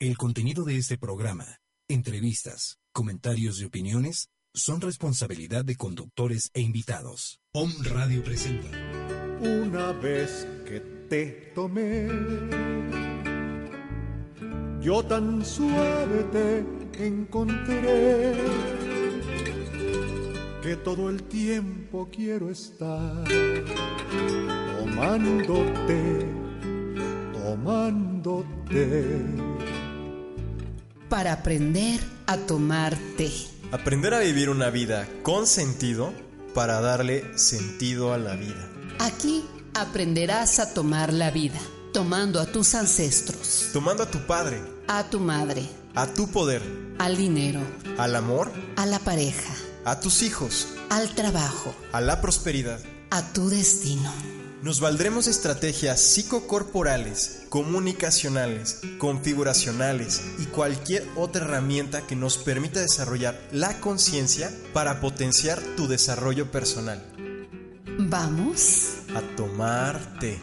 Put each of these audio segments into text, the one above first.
El contenido de este programa, entrevistas, comentarios y opiniones son responsabilidad de conductores e invitados. Om Radio presenta. Una vez que te tomé, yo tan suave te encontré que todo el tiempo quiero estar tomándote, tomándote para aprender a tomar té. Aprender a vivir una vida con sentido para darle sentido a la vida. Aquí aprenderás a tomar la vida, tomando a tus ancestros. Tomando a tu padre. A tu madre. A tu poder. Al dinero. Al amor. A la pareja. A tus hijos. Al trabajo. A la prosperidad. A tu destino. Nos valdremos de estrategias psicocorporales, comunicacionales, configuracionales y cualquier otra herramienta que nos permita desarrollar la conciencia para potenciar tu desarrollo personal. Vamos a tomarte.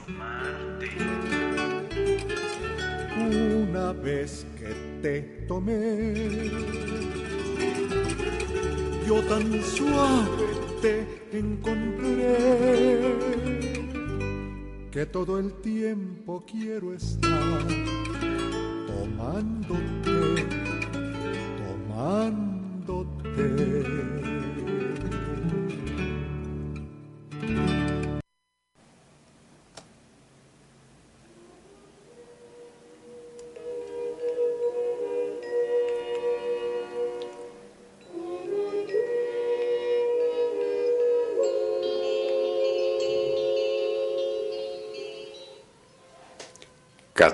Una vez que te tomé, yo tan suave te encontré que todo el tiempo quiero estar tomándote, tomándote.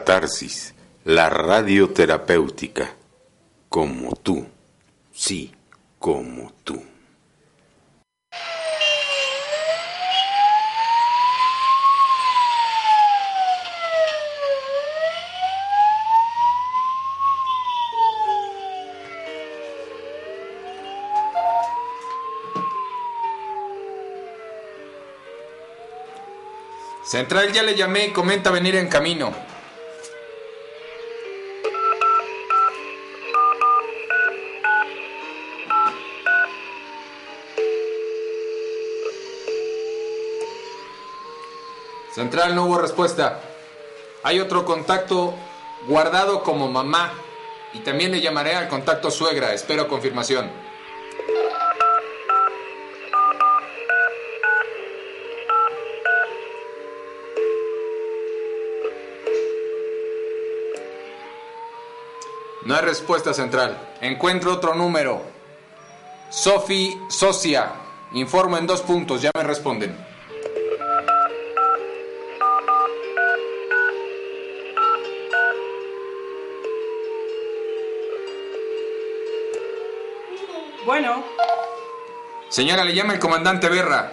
Catarsis, la radioterapéutica, como tú, sí, como tú. Central ya le llamé comenta venir en camino. Central, no hubo respuesta. Hay otro contacto guardado como mamá. Y también le llamaré al contacto suegra. Espero confirmación. No hay respuesta central. Encuentro otro número. Sofi Socia. Informo en dos puntos. Ya me responden. Bueno. Señora, le llama el comandante Berra.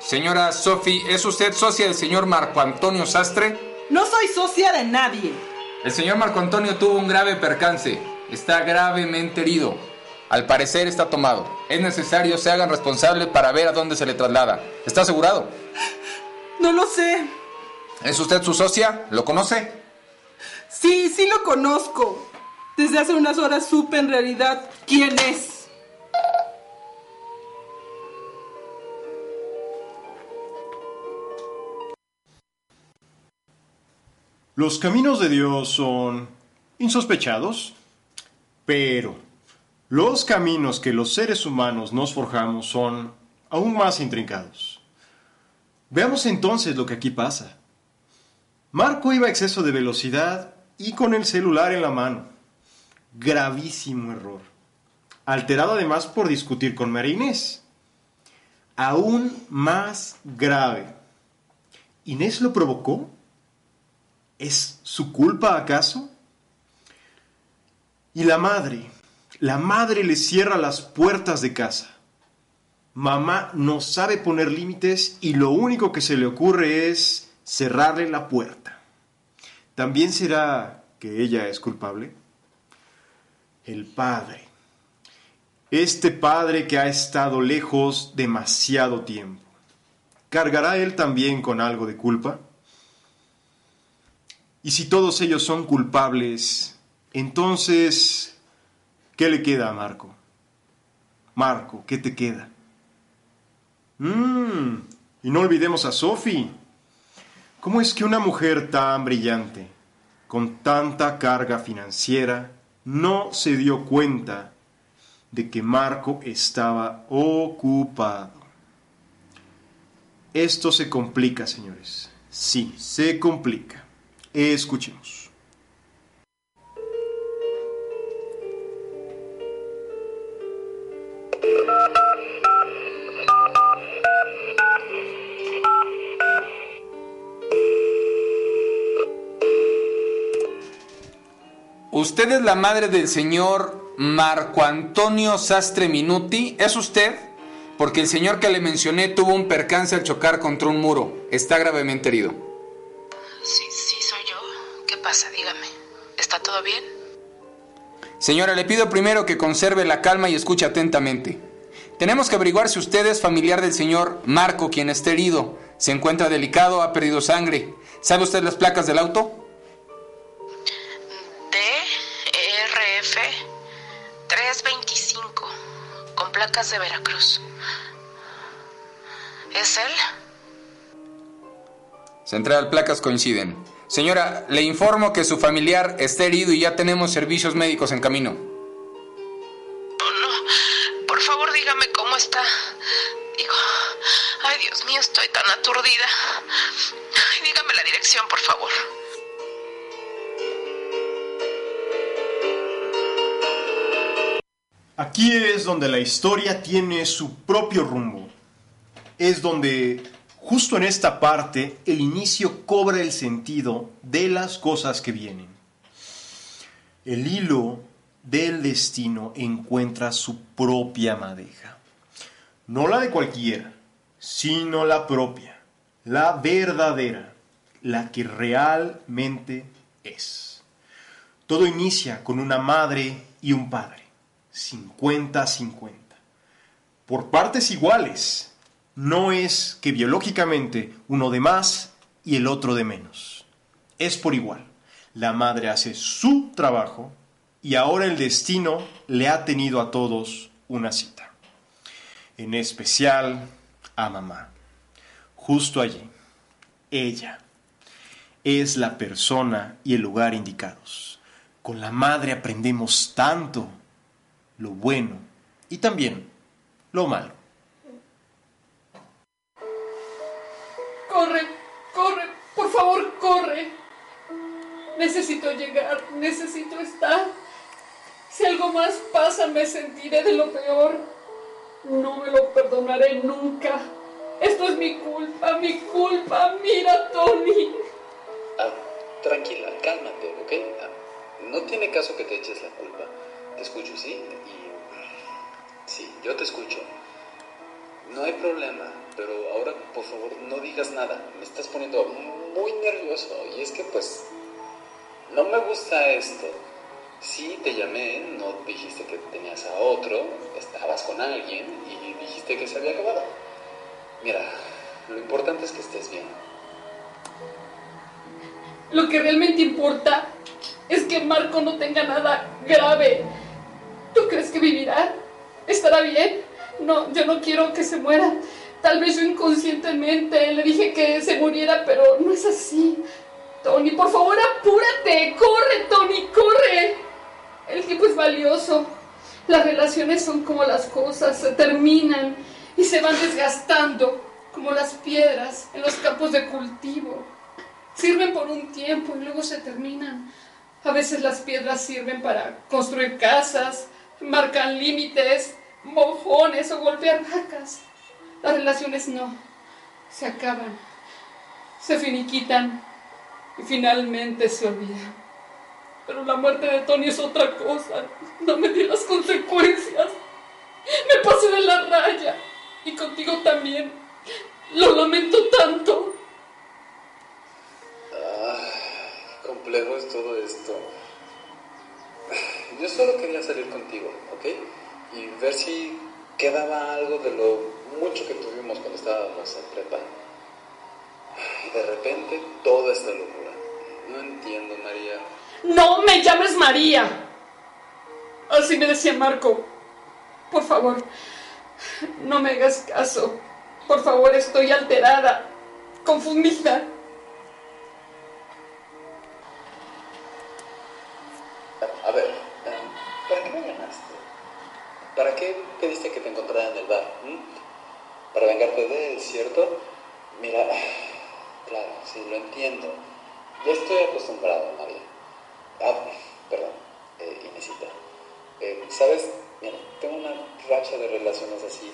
Señora Sofi, ¿es usted socia del señor Marco Antonio Sastre? No soy socia de nadie. El señor Marco Antonio tuvo un grave percance. Está gravemente herido. Al parecer está tomado. Es necesario se hagan responsable para ver a dónde se le traslada. ¿Está asegurado? No lo sé. ¿Es usted su socia? ¿Lo conoce? Sí, sí lo conozco. Desde hace unas horas supe en realidad quién es. Los caminos de Dios son insospechados, pero los caminos que los seres humanos nos forjamos son aún más intrincados. Veamos entonces lo que aquí pasa. Marco iba a exceso de velocidad y con el celular en la mano. Gravísimo error. Alterado además por discutir con María Inés. Aún más grave. ¿Inés lo provocó? ¿Es su culpa acaso? Y la madre, la madre le cierra las puertas de casa. Mamá no sabe poner límites y lo único que se le ocurre es cerrarle la puerta. ¿También será que ella es culpable? El padre. Este padre que ha estado lejos demasiado tiempo. ¿Cargará él también con algo de culpa? Y si todos ellos son culpables, entonces, ¿qué le queda a Marco? Marco, ¿qué te queda? Mmm, y no olvidemos a Sophie. ¿Cómo es que una mujer tan brillante, con tanta carga financiera, no se dio cuenta de que Marco estaba ocupado? Esto se complica, señores. Sí, se complica. Escuchemos. ¿Usted es la madre del señor Marco Antonio Sastre Minuti? ¿Es usted? Porque el señor que le mencioné tuvo un percance al chocar contra un muro. Está gravemente herido. Sí, sí, soy yo. ¿Qué pasa? Dígame. ¿Está todo bien? Señora, le pido primero que conserve la calma y escuche atentamente. Tenemos que averiguar si usted es familiar del señor Marco, quien está herido. Se encuentra delicado, ha perdido sangre. ¿Sabe usted las placas del auto? Placas de Veracruz. ¿Es él? Central, placas coinciden. Señora, le informo que su familiar está herido y ya tenemos servicios médicos en camino. Oh, no, por favor dígame cómo está. Digo, ay Dios mío, estoy tan aturdida. dígame la dirección, por favor. Aquí es donde la historia tiene su propio rumbo. Es donde, justo en esta parte, el inicio cobra el sentido de las cosas que vienen. El hilo del destino encuentra su propia madeja. No la de cualquiera, sino la propia, la verdadera, la que realmente es. Todo inicia con una madre y un padre 50-50. Por partes iguales. No es que biológicamente uno de más y el otro de menos. Es por igual. La madre hace su trabajo y ahora el destino le ha tenido a todos una cita. En especial a mamá. Justo allí. Ella es la persona y el lugar indicados. Con la madre aprendemos tanto lo bueno y también lo malo. Corre, corre, por favor, corre. Necesito llegar, necesito estar. Si algo más pasa, me sentiré de lo peor. No me lo perdonaré nunca. Esto es mi culpa, mi culpa. Mira, Tony. Ah, tranquila, cálmate, ¿ok? Ah, no tiene caso que te eches la culpa. Te escucho, ¿sí? Y sí, yo te escucho. No hay problema, pero ahora por favor no digas nada. Me estás poniendo muy nervioso y es que pues no me gusta esto. Sí, te llamé, no dijiste que tenías a otro, estabas con alguien y dijiste que se había acabado. Mira, lo importante es que estés bien. Lo que realmente importa es que Marco no tenga nada grave. ¿Tú crees que vivirá? ¿Estará bien? No, yo no quiero que se muera. Tal vez yo inconscientemente le dije que se muriera, pero no es así. Tony, por favor, apúrate. Corre, Tony, corre. El tiempo es valioso. Las relaciones son como las cosas, se terminan y se van desgastando, como las piedras en los campos de cultivo. Sirven por un tiempo y luego se terminan. A veces las piedras sirven para construir casas, marcan límites, mojones o golpear vacas. Las relaciones no, se acaban, se finiquitan y finalmente se olvidan. Pero la muerte de Tony es otra cosa. No me di las consecuencias. Me pasé de la raya. Y contigo también. Lo lamento tanto. Complejo es todo esto. Yo solo quería salir contigo, ¿ok? Y ver si quedaba algo de lo mucho que tuvimos cuando estábamos en prepa. Y de repente toda esta locura. No entiendo, María. No me llames María. Así me decía Marco. Por favor, no me hagas caso. Por favor, estoy alterada, confundida. ¿Para qué pediste que te encontrara en el bar? ¿Mm? Para vengarte de él, ¿cierto? Mira, claro, sí, lo entiendo. Ya estoy acostumbrado, María. Ah, perdón, eh, Inesita. Eh, ¿Sabes? Mira, tengo una racha de relaciones así.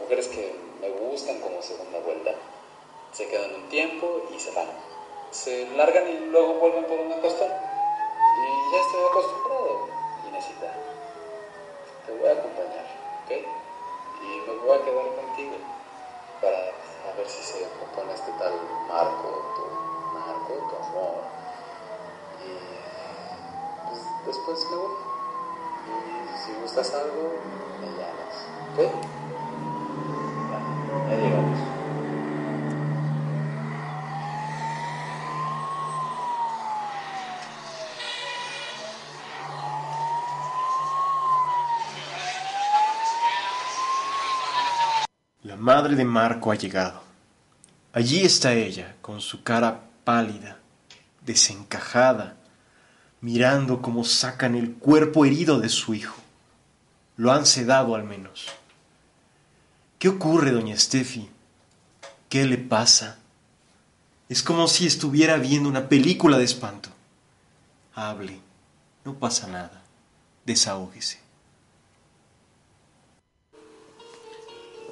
Mujeres que me gustan como segunda vuelta. Se quedan un tiempo y se van. Se largan y luego vuelven por una costón. Y ya estoy acostumbrado, Inesita. Te voy a acompañar, ¿ok? Y me voy a quedar contigo para a ver si se compone este tal Marco, tu Marco, tu amor. Y pues, después me voy. Y si gustas algo, me llamas, ¿ok? Ya, ya llegamos. La madre de Marco ha llegado. Allí está ella, con su cara pálida, desencajada, mirando cómo sacan el cuerpo herido de su hijo. Lo han sedado al menos. ¿Qué ocurre, doña Steffi? ¿Qué le pasa? Es como si estuviera viendo una película de espanto. Hable, no pasa nada. Desahógese.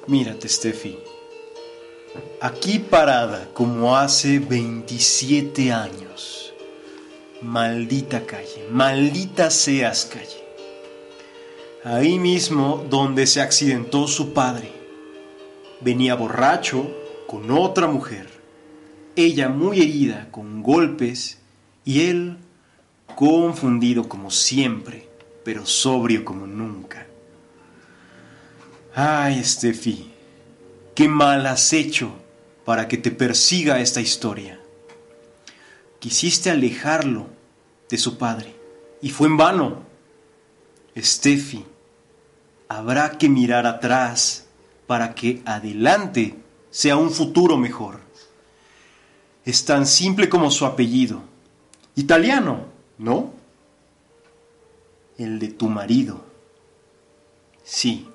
Mírate, Steffi. Aquí parada como hace 27 años. Maldita calle, maldita seas calle. Ahí mismo donde se accidentó su padre. Venía borracho con otra mujer. Ella muy herida con golpes y él confundido como siempre, pero sobrio como nunca. Ay, Steffi, qué mal has hecho para que te persiga esta historia. Quisiste alejarlo de su padre y fue en vano. Steffi, habrá que mirar atrás para que adelante sea un futuro mejor. Es tan simple como su apellido. Italiano, ¿no? El de tu marido. Sí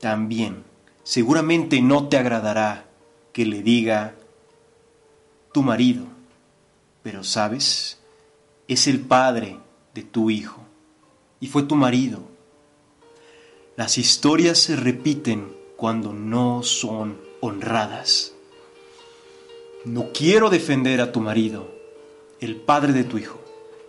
también seguramente no te agradará que le diga tu marido, pero sabes, es el padre de tu hijo y fue tu marido. Las historias se repiten cuando no son honradas. No quiero defender a tu marido, el padre de tu hijo.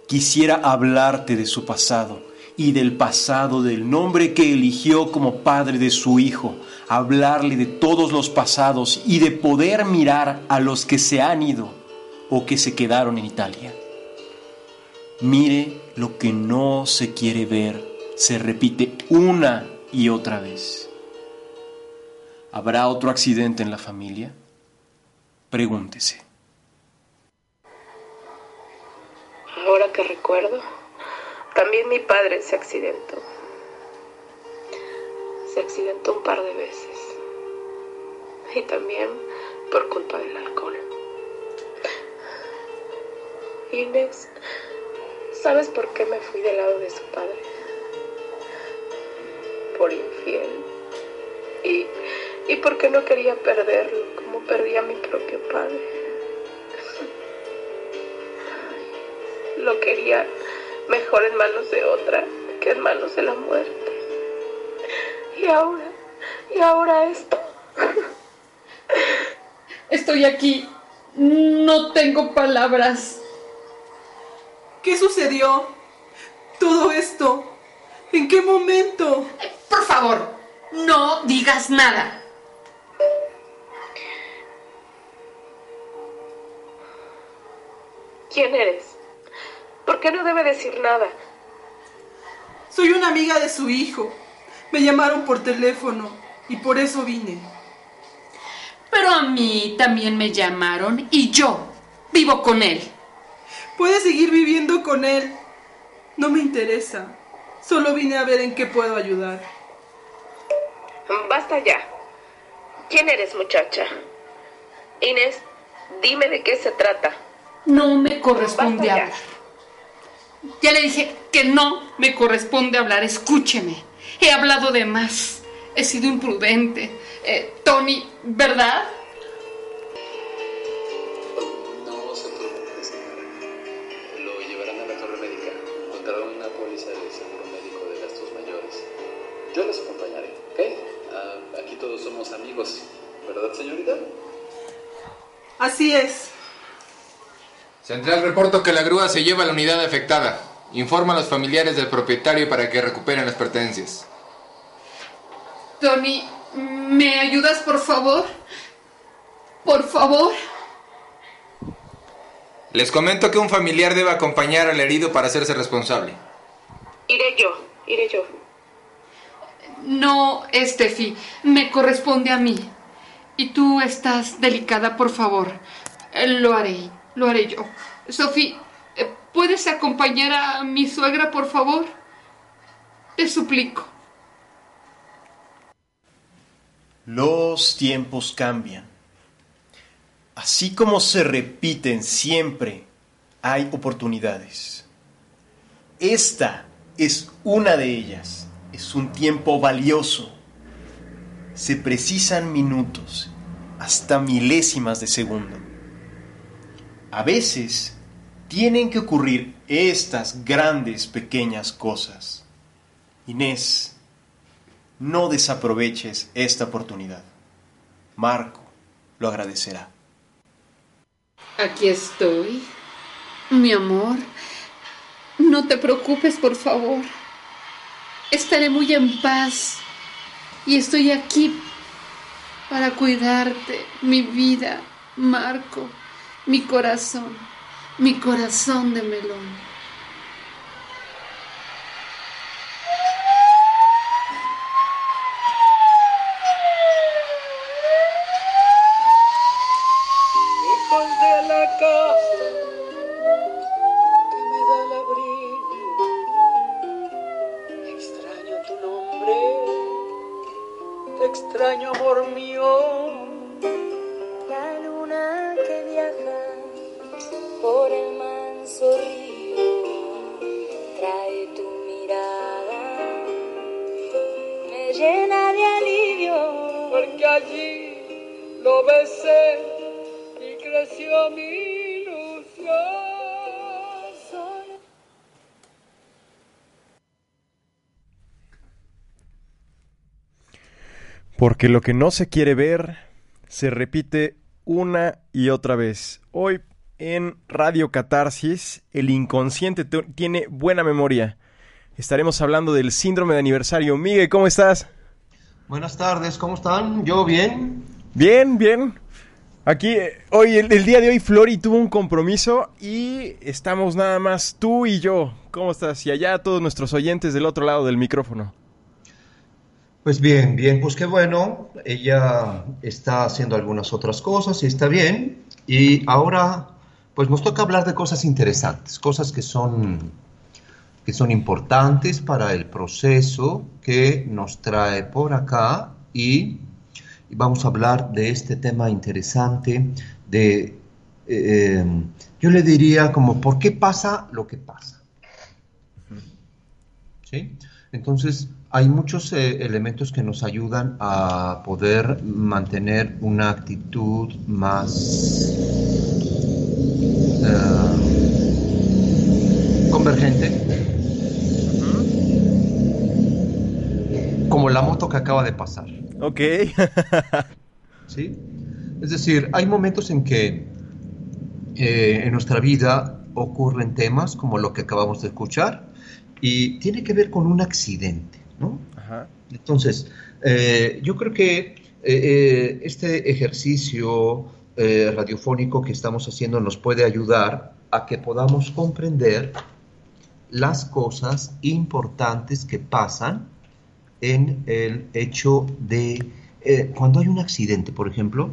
Quisiera hablarte de su pasado y del pasado del nombre que eligió como padre de su hijo, hablarle de todos los pasados y de poder mirar a los que se han ido o que se quedaron en Italia. Mire lo que no se quiere ver, se repite una y otra vez. ¿Habrá otro accidente en la familia? Pregúntese. Ahora que recuerdo, también mi padre se accidentó. Se accidentó un par de veces. Y también por culpa del alcohol. Inés, ¿sabes por qué me fui del lado de su padre? Por infiel. Y, y porque no quería perderlo como perdí a mi propio padre. Lo quería mejor en manos de otra que en manos de la muerte. Y ahora, y ahora esto. Estoy aquí. No tengo palabras. ¿Qué sucedió? todo esto? ¿En qué momento? Por favor, no digas nada. ¿Quién eres? ¿Por qué no debe decir nada? Soy una amiga de su hijo. Me llamaron por teléfono y por eso vine. Pero a mí también me llamaron y yo vivo con él. Puede seguir viviendo con él. No me interesa. Solo vine a ver en qué puedo ayudar. Basta ya. ¿Quién eres, muchacha? Inés, dime de qué se trata. No me corresponde hablar. Ya le dije que no me corresponde hablar. Escúcheme. He hablado de más. He sido imprudente. Eh, Tony, ¿verdad? No se preocupe, señora. Lo llevarán a la torre médica. Encontrarán una póliza de seguro médico de gastos mayores. Yo les acompañaré, ¿ok? Ah, aquí todos somos amigos, ¿verdad, señorita? Así es. Central reporto que la grúa se lleva a la unidad afectada. Informa a los familiares del propietario para que recuperen las pertenencias. Tony, ¿me ayudas, por favor? Por favor. Les comento que un familiar debe acompañar al herido para hacerse responsable. Iré yo, iré yo. No, Steffi, me corresponde a mí. Y tú estás delicada, por favor. Lo haré, lo haré yo. Sophie, eh, ¿puedes acompañar a mi suegra, por favor? Te suplico. Los tiempos cambian. Así como se repiten siempre, hay oportunidades. Esta es una de ellas. Es un tiempo valioso. Se precisan minutos, hasta milésimas de segundo. A veces tienen que ocurrir estas grandes pequeñas cosas. Inés, no desaproveches esta oportunidad. Marco lo agradecerá. Aquí estoy. Mi amor, no te preocupes, por favor. Estaré muy en paz y estoy aquí para cuidarte, mi vida, Marco, mi corazón, mi corazón de melón. Lejos de la besé y creció mi ilusión. Porque lo que no se quiere ver se repite una y otra vez. Hoy en Radio Catarsis, el inconsciente te- tiene buena memoria. Estaremos hablando del síndrome de aniversario. Miguel, ¿cómo estás? Buenas tardes, ¿cómo están? ¿Yo bien? Bien, bien. Aquí, eh, hoy, el, día de hoy, Flori tuvo un compromiso y estamos nada más tú y yo. ¿Cómo estás? Y allá todos nuestros oyentes del otro lado del micrófono. Pues bien, bien, pues qué bueno. Ella está haciendo algunas otras cosas y está bien. Y ahora, pues nos toca hablar de cosas interesantes, cosas que son, que son importantes para el proceso que nos trae por acá y y vamos a hablar de este tema interesante de, eh, yo le diría como, ¿por qué pasa lo que pasa? ¿Sí? Entonces, hay muchos eh, elementos que nos ayudan a poder mantener una actitud más eh, convergente, como la moto que acaba de pasar. Ok. ¿Sí? Es decir, hay momentos en que eh, en nuestra vida ocurren temas como lo que acabamos de escuchar y tiene que ver con un accidente, ¿no? Ajá. Entonces, eh, yo creo que eh, este ejercicio radiofónico que estamos haciendo nos puede ayudar a que podamos comprender las cosas importantes que pasan en el hecho de eh, cuando hay un accidente, por ejemplo,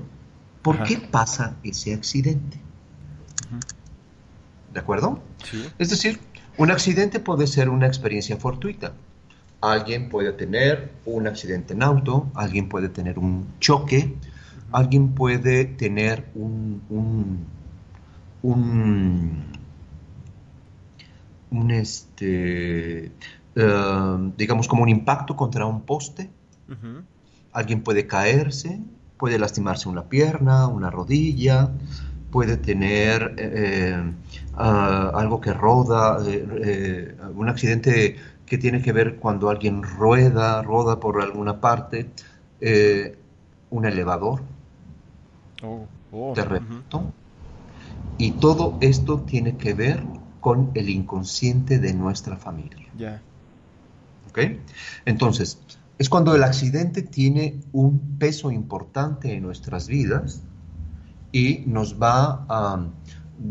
¿por Ajá. qué pasa ese accidente? ¿De acuerdo? Sí. Es decir, un accidente puede ser una experiencia fortuita. Alguien puede tener un accidente en auto, alguien puede tener un choque, alguien puede tener un, un, un, un, este, eh, digamos como un impacto contra un poste, alguien puede caerse, puede lastimarse una pierna, una rodilla, puede tener eh, ah, algo que roda, eh, eh, un accidente que tiene que ver cuando alguien rueda, roda por alguna parte, eh, un elevador, Oh, oh, terremoto, y todo esto tiene que ver con el inconsciente de nuestra familia. ¿Ok? Entonces, es cuando el accidente tiene un peso importante en nuestras vidas y nos va am,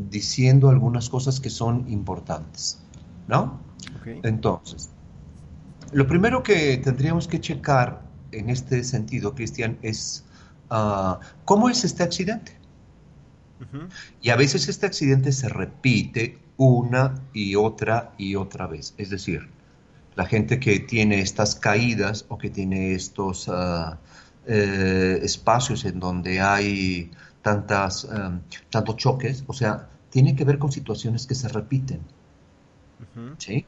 diciendo algunas cosas que son importantes, ¿no? Ok. Entonces, lo primero que tendríamos que checar en este sentido, Cristian, es ah, cómo es este accidente. Ujú. Y a veces este accidente se repite una y otra y otra vez. Es decir, la gente que tiene estas caídas o que tiene estos eh, espacios en donde hay tantas, em, tantos choques, o sea, tiene que ver con situaciones que se repiten. ¿sí?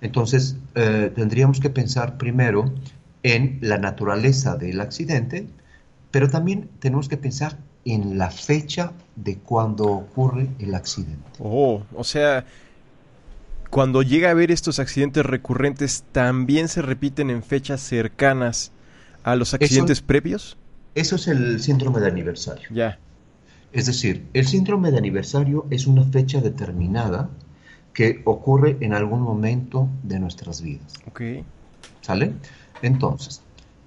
Entonces, eh, tendríamos que pensar primero en la naturaleza del accidente, pero también tenemos que pensar en la fecha de cuando ocurre el accidente. Oh, o sea, cuando llega a haber estos accidentes recurrentes, ¿también se repiten en fechas cercanas a los accidentes previos? Eso es el síndrome de aniversario. Ya. Es decir, el síndrome de aniversario es una fecha determinada que ocurre en algún momento de nuestras vidas. Ok. ¿Sale? Entonces,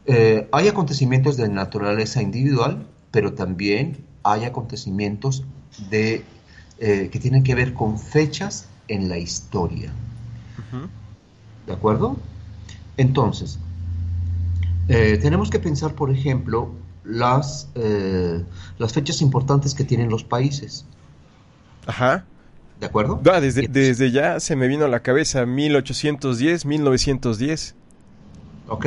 eh, hay acontecimientos de naturaleza individual, pero también hay acontecimientos de, eh, que tienen que ver con fechas en la historia. ¿De acuerdo? Entonces, eh, tenemos que pensar, por ejemplo, las, eh, las fechas importantes que tienen los países. Ajá. ¿De acuerdo? Ah, desde, desde ya se me vino a la cabeza 1810, 1910. ¿Ok?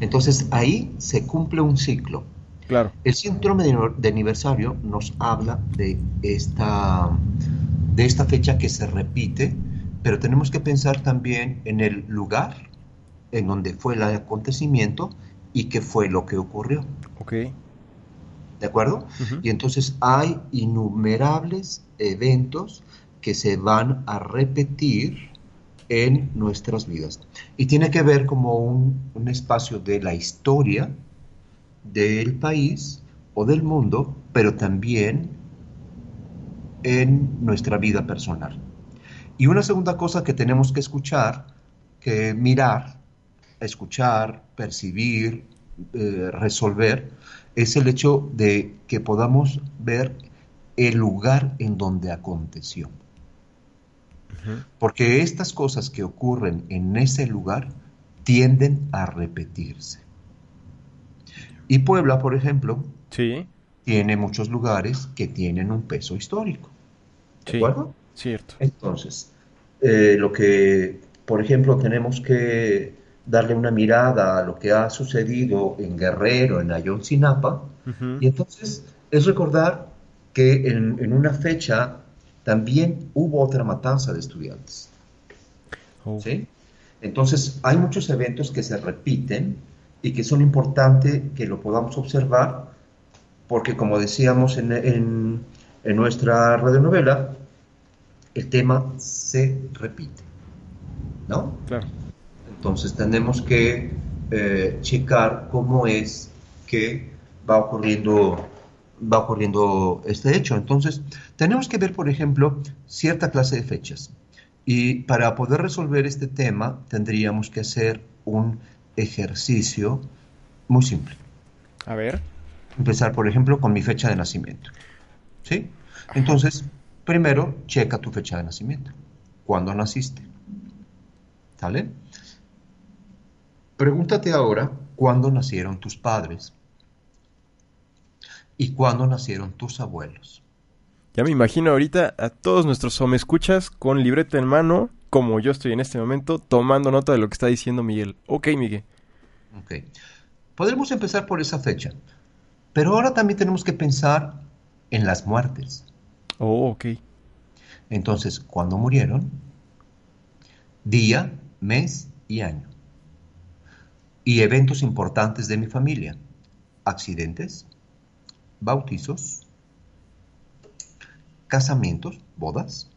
Entonces ahí se cumple un ciclo. Claro. El síndrome de, de aniversario nos habla de esta, de esta fecha que se repite, pero tenemos que pensar también en el lugar en donde fue el acontecimiento y qué fue lo que ocurrió. Ok. ¿De acuerdo? Y entonces hay innumerables eventos que se van a repetir en nuestras vidas. Y tiene que ver como un, un espacio de la historia del país o del mundo, pero también en nuestra vida personal. Y una segunda cosa que tenemos que escuchar, que mirar, escuchar, percibir, eh, resolver, es el hecho de que podamos ver el lugar en donde aconteció. Porque estas cosas que ocurren en ese lugar tienden a repetirse. Y Puebla, por ejemplo, Sí. Tiene muchos lugares que tienen un peso histórico. ¿De Sí. acuerdo? Cierto. Entonces, eh, lo que, por ejemplo, tenemos que darle una mirada a lo que ha sucedido en Guerrero, en Ayotzinapa, Ujú. y entonces es recordar que en, en una fecha también hubo otra matanza de estudiantes. Oh. ¿sí? Entonces, hay muchos eventos que se repiten y que son importantes que lo podamos observar, porque como decíamos en, en- en nuestra radionovela, el tema se repite, ¿no? Claro. Entonces tenemos que eh, checar cómo es que va ocurriendo, va ocurriendo este hecho. Entonces tenemos que ver, por ejemplo, cierta clase de fechas. Y para poder resolver este tema tendríamos que hacer un ejercicio muy simple. A ver. Empezar, por ejemplo, con mi fecha de nacimiento. ¿Sí? Entonces, primero, checa tu fecha de nacimiento. ¿Cuándo naciste? ¿Sale? Pregúntate ahora cuándo nacieron tus padres y cuándo nacieron tus abuelos. Ya me imagino ahorita a todos nuestros escuchas con libreta en mano, como yo estoy en este momento, tomando nota de lo que está diciendo Miguel. Ok, Miguel. Ok. Podremos empezar por esa fecha, pero ahora también tenemos que pensar en las muertes. Oh, ok. Entonces, ¿cuándo murieron? Día, mes y año. Y eventos importantes de mi familia. Accidentes, bautizos, casamientos, bodas,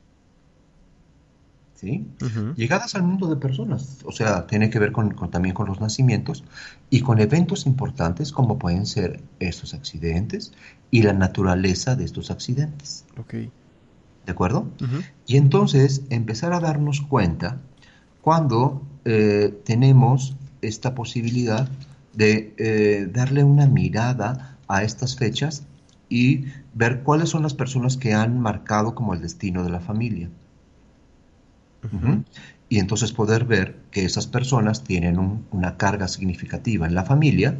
¿sí? Llegadas al mundo de personas, o sea, tiene que ver con, también con los nacimientos y con eventos importantes como pueden ser estos accidentes y la naturaleza de estos accidentes. Ok. ¿De acuerdo? Y entonces empezar a darnos cuenta cuando eh, tenemos esta posibilidad de eh, darle una mirada a estas fechas y ver cuáles son las personas que han marcado como el destino de la familia. Y entonces poder ver que esas personas tienen una carga significativa en la familia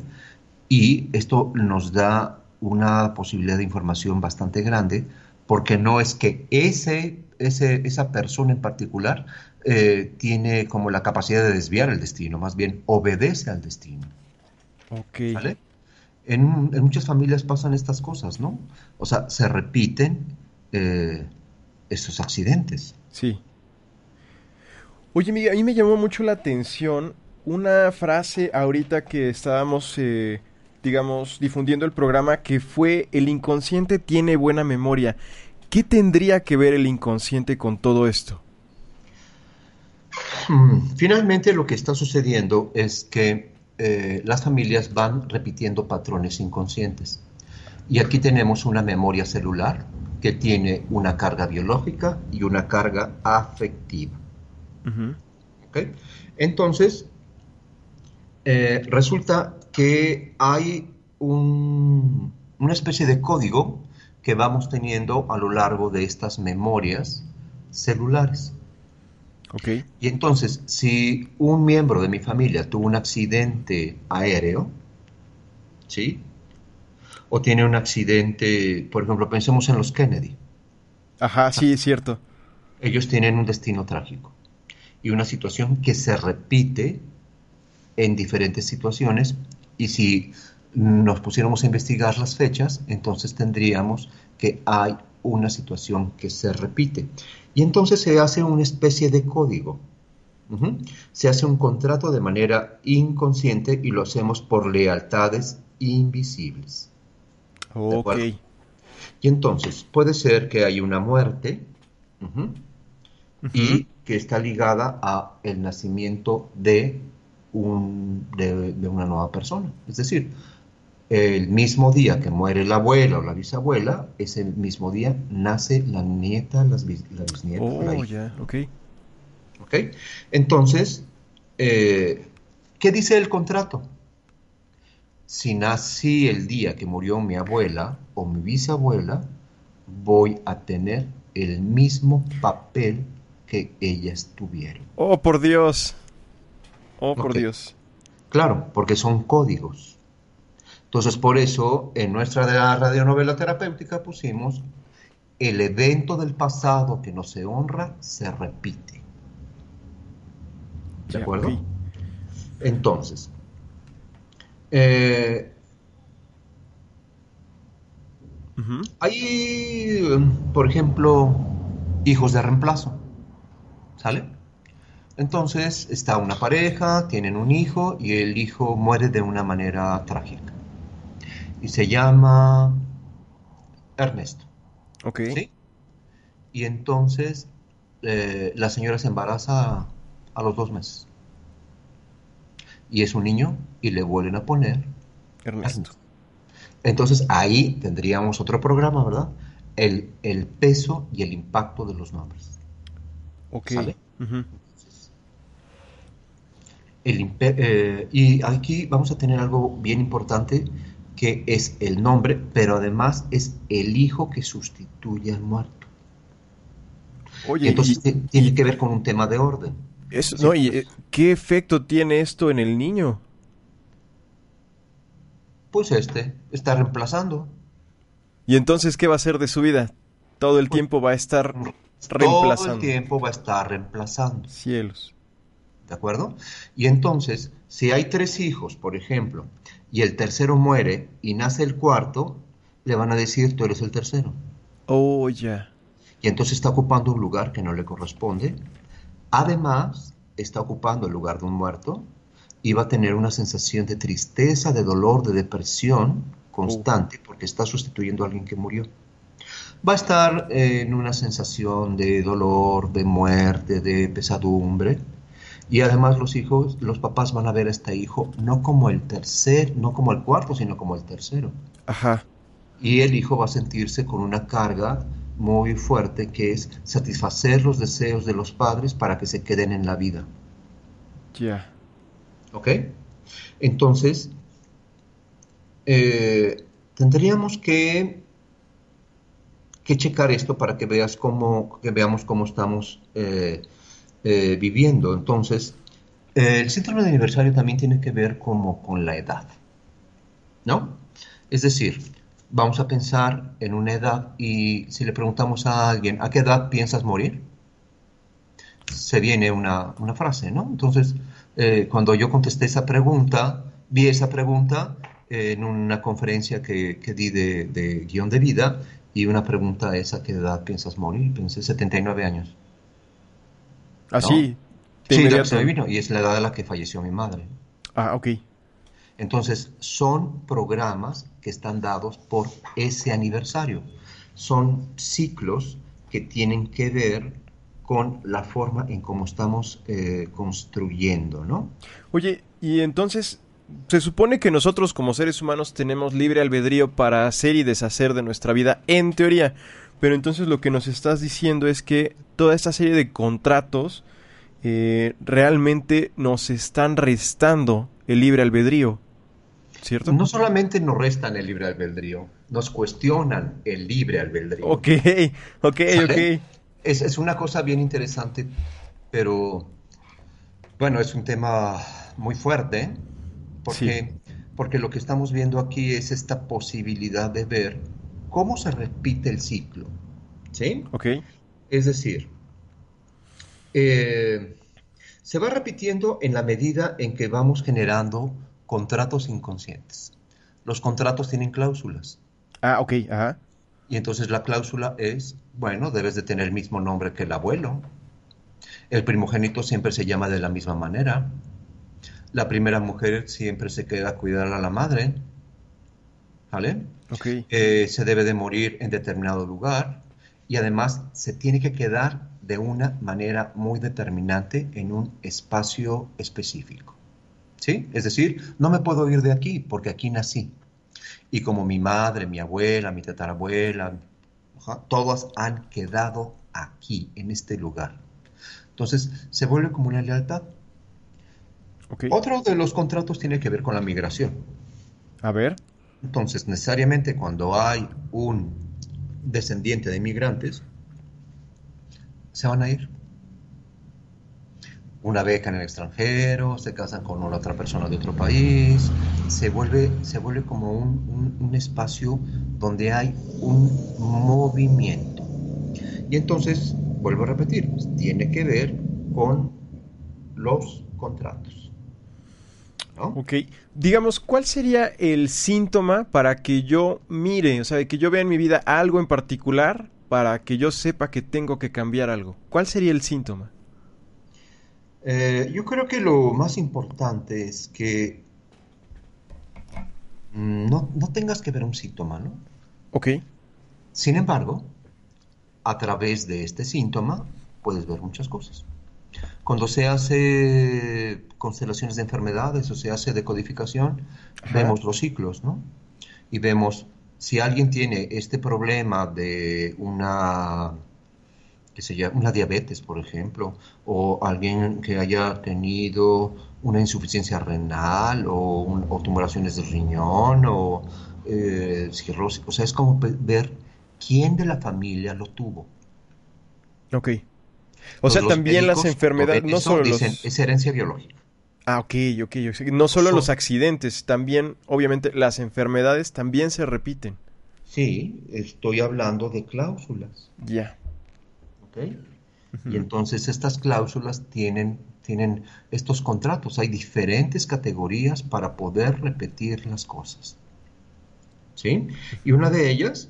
y esto nos da una posibilidad de información bastante grande porque no es que ese, ese, esa persona en particular eh, tiene como la capacidad de desviar el destino, más bien obedece al destino. En, muchas familias pasan estas cosas, ¿no? O sea, se repiten eh, estos accidentes. Sí. Oye, Miguel, a mí me llamó mucho la atención una frase ahorita que estábamos, eh, digamos, difundiendo el programa, que fue el inconsciente tiene buena memoria. ¿Qué tendría que ver el inconsciente con todo esto? Hmm, finalmente lo que está sucediendo es que eh, las familias van repitiendo patrones inconscientes. Y aquí tenemos una memoria celular que tiene una carga biológica y una carga afectiva. Entonces, eh, resulta que hay una especie de código que vamos teniendo a lo largo de estas memorias celulares. Y entonces, si un miembro de mi familia tuvo un accidente aéreo, ¿sí? O tiene un accidente, por ejemplo, pensemos en los Kennedy. Ajá, sí, es cierto. Ellos tienen un destino trágico y una situación que se repite en diferentes situaciones y si nos pusiéramos a investigar las fechas, entonces tendríamos que hay una situación que se repite. Y entonces se hace una especie de código. Se hace un contrato de manera inconsciente y lo hacemos por lealtades invisibles. Ok. Y entonces puede ser que hay una muerte y que está ligada a el nacimiento de, un, de una nueva persona. Es decir, el mismo día que muere la abuela o la bisabuela, ese mismo día nace la nieta, la bisnieta. Oh, ya, ok. Ok. Entonces, eh, ¿qué dice el contrato? Si nací el día que murió mi abuela o mi bisabuela, voy a tener el mismo papel que ellas tuvieron. Oh, por Dios. Oh, por Dios. Claro, porque son códigos. Entonces, por eso, en nuestra radionovela terapéutica pusimos el evento del pasado que no se honra se repite. ¿De acuerdo? Entonces, eh, hay, por ejemplo, hijos de reemplazo. ¿Sale? Entonces está una pareja, tienen un hijo y el hijo muere de una manera trágica y se llama Ernesto. Ok. ¿sí? Y entonces eh, la señora se embaraza a los dos meses. Y es un niño y le vuelven a poner Ernesto. Entonces ahí tendríamos otro programa, ¿verdad? El, el, peso y el impacto de los nombres. Ok. ¿Sale? El eh, y aquí vamos a tener algo bien importante que es el nombre, pero además es el hijo que sustituye al muerto. Oye, Entonces y- tiene que ver con un tema de orden. Eso, no, y, eh, ¿qué efecto tiene esto en el niño? Pues este está reemplazando. ¿Y entonces qué va a hacer de su vida? Todo el tiempo va a estar Todo reemplazando. el tiempo va a estar reemplazando. Cielos. ¿De acuerdo? Y entonces, si hay tres hijos, por ejemplo, y el tercero muere y nace el cuarto, le van a decir, tú eres el tercero. Oh, ya. Y entonces está ocupando un lugar que no le corresponde. Además, está ocupando el lugar de un muerto y va a tener una sensación de tristeza, de dolor, de depresión constante porque está sustituyendo a alguien que murió. Va a estar en una sensación de dolor, de muerte, de pesadumbre. Y además los hijos, los papás van a ver a este hijo no como el tercer, no como el cuarto, sino como el tercero. Ajá. Y el hijo va a sentirse con una carga muy fuerte que es satisfacer los deseos de los padres para que se queden en la vida. Ya. ¿Ok? Entonces, eh, tendríamos que, que checar esto para que veas cómo, que veamos cómo estamos eh, eh, viviendo. Entonces, eh, el síndrome de aniversario también tiene que ver como con la edad, ¿no? Es decir, vamos a pensar en una edad y si le preguntamos a alguien, ¿a qué edad piensas morir? Se viene una, una frase, ¿no? Entonces, cuando yo contesté esa pregunta, vi esa pregunta en una conferencia que, que di de guion de vida y una pregunta es, ¿a qué edad piensas morir? Pensé 79 años. Así. de Sí, la que inmediato. se me vino, y es la edad a la que falleció mi madre. Ah, ok. Entonces, son programas que están dados por ese aniversario. Son ciclos que tienen que ver con la forma en cómo estamos eh, construyendo, ¿no? Oye, y entonces, se supone que nosotros como seres humanos tenemos libre albedrío para hacer y deshacer de nuestra vida, en teoría. Pero entonces lo que nos estás diciendo es que toda esta serie de contratos eh, realmente nos están restando el libre albedrío. ¿Cierto? No solamente nos restan el libre albedrío, nos cuestionan el libre albedrío. Ok, ok, ¿Sale? ok. Es, es una cosa bien interesante, pero bueno, es un tema muy fuerte, porque, porque lo que estamos viendo aquí es esta posibilidad de ver cómo se repite el ciclo. ¿Sí? Ok. Es decir, eh, se va repitiendo en la medida en que vamos generando contratos inconscientes. Los contratos tienen cláusulas. Ah, ok, ajá. Y entonces la cláusula es, bueno, debes de tener el mismo nombre que el abuelo. El primogénito siempre se llama de la misma manera. La primera mujer siempre se queda a cuidar a la madre. ¿Vale? Ok. Eh, se debe de morir en determinado lugar y además se tiene que quedar de una manera muy determinante en un espacio específico. ¿Sí? Es decir, no me puedo ir de aquí porque aquí nací. Y como mi madre, mi abuela, mi tatarabuela, todas han quedado aquí, en este lugar. Entonces, se vuelve como una lealtad. Otro de los contratos tiene que ver con la migración. A ver. Entonces, necesariamente cuando hay un descendiente de inmigrantes, se van a ir. Una beca en el extranjero, se casan con una otra persona de otro país, se vuelve, se vuelve como un, un- un espacio donde hay un movimiento. Y entonces, vuelvo a repetir, tiene que ver con los contratos. Ok. Digamos, ¿cuál sería el síntoma para que yo mire, o sea, que yo vea en mi vida algo en particular para que yo sepa que tengo que cambiar algo? ¿Cuál sería el síntoma? Eh, yo creo que lo más importante es que mm, no, no tengas que ver un síntoma, ¿no? Ok. Sin embargo, a través de este síntoma puedes ver muchas cosas. Cuando se hace constelaciones de enfermedades o se hace decodificación, Ajá. vemos los ciclos, ¿no? Y vemos si alguien tiene este problema de una que se llama una diabetes, por ejemplo, o alguien que haya tenido una insuficiencia renal o, un- o tumoraciones del riñón o eh, cirrosis. O sea, es como ver quién de la familia lo tuvo. Ok. O sea, también las enfermedades, no solo los... es herencia biológica. Ah, ok, ok. o sea, No solo So- los accidentes, también, obviamente, las enfermedades también se repiten. Sí, estoy hablando de cláusulas. Ya. ¿ok? Y entonces estas cláusulas tienen, tienen estos contratos. Hay diferentes categorías para poder repetir las cosas. ¿Sí? Y una de ellas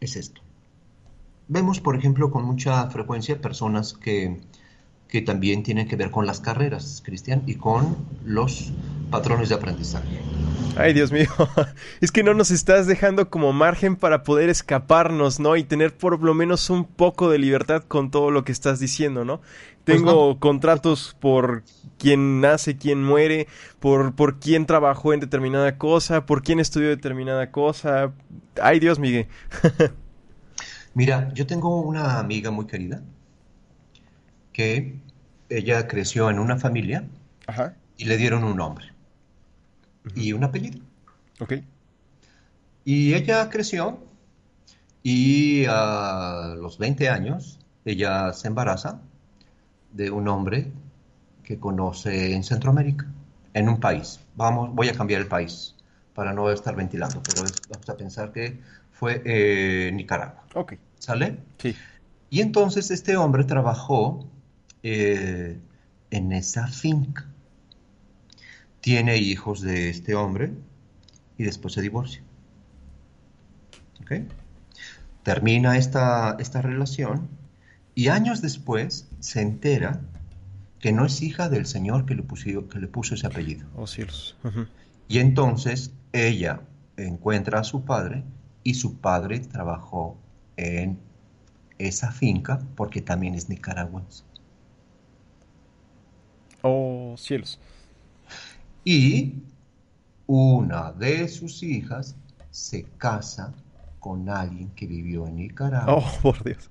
es esto. Vemos, por ejemplo, con mucha frecuencia personas que, que también tienen que ver con las carreras, Cristian, y con los patrones de aprendizaje. Ay, Dios mío. Es que no nos estás dejando como margen para poder escaparnos, ¿no? Y tener por lo menos un poco de libertad con todo lo que estás diciendo, ¿no? Pues Tengo contratos por quién nace, quién muere, por, por quién trabajó en determinada cosa, por quién estudió determinada cosa. Ay, Dios, Miguel. Mira, yo tengo una amiga muy querida que ella creció en una familia Ajá. y le dieron un nombre y un apellido. Ok. Y ella creció y a los 20 años ella se embaraza de un hombre que conoce en Centroamérica, en un país. Vamos, voy a cambiar el país para no estar ventilando, pero es- vamos a pensar que fue eh, Nicaragua. Ok. ¿Sale? Sí. Y entonces este hombre trabajó eh, en esa finca. Tiene hijos de este hombre y después se divorcia. ¿Ok? Termina esta, esta relación y años después se entera que no es hija del señor que le, pusió- que le puso ese apellido. Oh, cielos. Y entonces ella encuentra a su padre y su padre trabajó en esa finca porque también es nicaragüense. Oh, cielos. Y una de sus hijas se casa con alguien que vivió en Nicaragua. Oh, por Dios.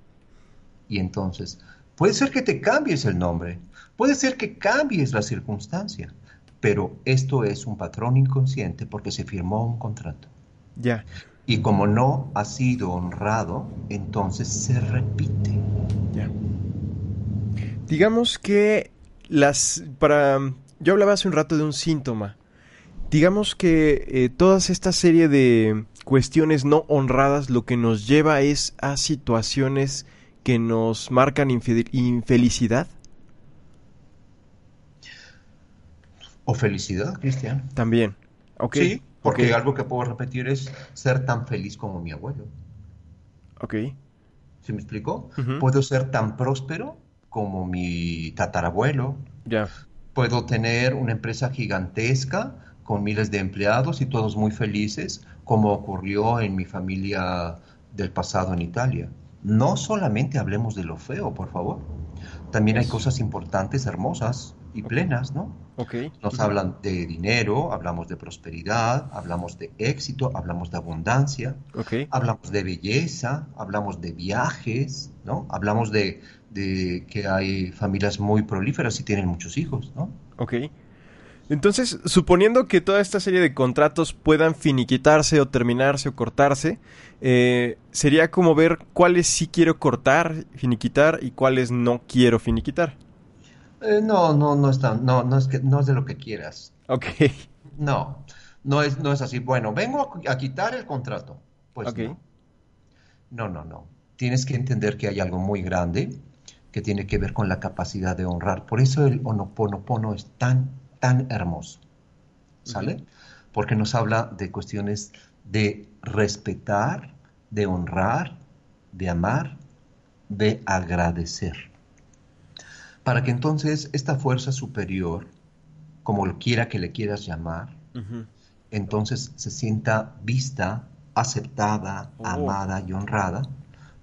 Y entonces, puede ser que te cambies el nombre, puede ser que cambies la circunstancia, pero esto es un patrón inconsciente porque se firmó un contrato. Ya. Y como no ha sido honrado, entonces se repite. Ya. Digamos que las para yo hablaba hace un rato de un síntoma. Digamos que eh, toda esta serie de cuestiones no honradas lo que nos lleva es a situaciones que nos marcan infelicidad. O felicidad, Cristian. También. Ok. Sí, porque algo que puedo repetir es ser tan feliz como mi abuelo. Ok. ¿Sí me explicó? Puedo ser tan próspero como mi tatarabuelo. Ya. Puedo tener una empresa gigantesca con miles de empleados y todos muy felices, como ocurrió en mi familia del pasado en Italia. No solamente hablemos de lo feo, por favor. También hay cosas importantes, hermosas y plenas, ¿no? Ok. Nos hablan de dinero, hablamos de prosperidad, hablamos de éxito, hablamos de abundancia, Ok. hablamos de belleza, hablamos de viajes, ¿no? Hablamos de, de que hay familias muy prolíferas y tienen muchos hijos, ¿no? Ok. Entonces, suponiendo que toda esta serie de contratos puedan finiquitarse o terminarse o cortarse, eh, sería como ver cuáles sí quiero cortar, finiquitar y cuáles no quiero finiquitar. Eh, no, no, no es tan- no, no es que, no es de lo que quieras. Ok. No, no es, no es así. Bueno, vengo a, a quitar el contrato. Pues Ok. no. No, no, no. Tienes que entender que hay algo muy grande que tiene que ver con la capacidad de honrar. Por eso el Honoponopono es tan, tan hermoso. ¿Sale? Porque nos habla de cuestiones de respetar, de honrar, de amar, de agradecer. Para que entonces esta fuerza superior, como lo quiera que le quieras llamar, entonces se sienta vista, aceptada, Oh. amada y honrada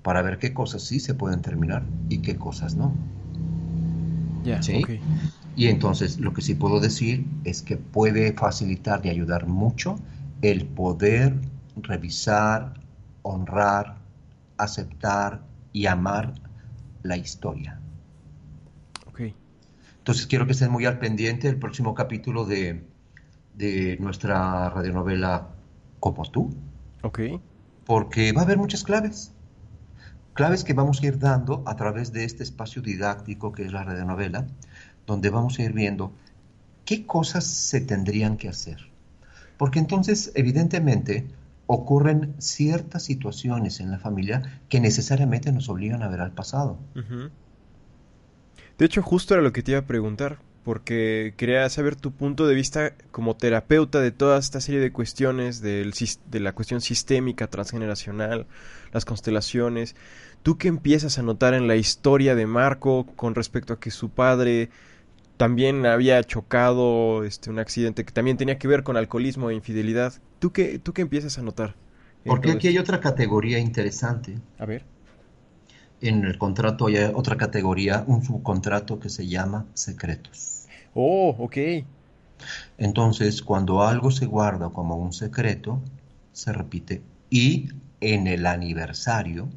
para ver qué cosas sí se pueden terminar y qué cosas no. Ya, ¿Sí? Y entonces lo que sí puedo decir es que puede facilitar y ayudar mucho el poder revisar, honrar, aceptar y amar la historia. Entonces quiero que estén muy al pendiente del próximo capítulo de, de nuestra radionovela Como tú. Ok. Porque va a haber muchas claves. Claves que vamos a ir dando a través de este espacio didáctico que es la radionovela, donde vamos a ir viendo qué cosas se tendrían que hacer. Porque entonces, evidentemente, ocurren ciertas situaciones en la familia que necesariamente nos obligan a ver al pasado. Ujú. De hecho, justo era lo que te iba a preguntar, porque quería saber tu punto de vista como terapeuta de toda esta serie de cuestiones, del de la cuestión sistémica, transgeneracional, las constelaciones. ¿Tú qué empiezas a notar en la historia de Marco con respecto a que su padre también había chocado este, un accidente que también tenía que ver con alcoholismo e infidelidad? ¿Tú qué, tú qué empiezas a notar? Porque aquí hay otra categoría interesante. A ver. En el contrato hay otra categoría, un subcontrato que se llama secretos. Oh, ok. Entonces, cuando algo se guarda como un secreto, se repite. Y en el aniversario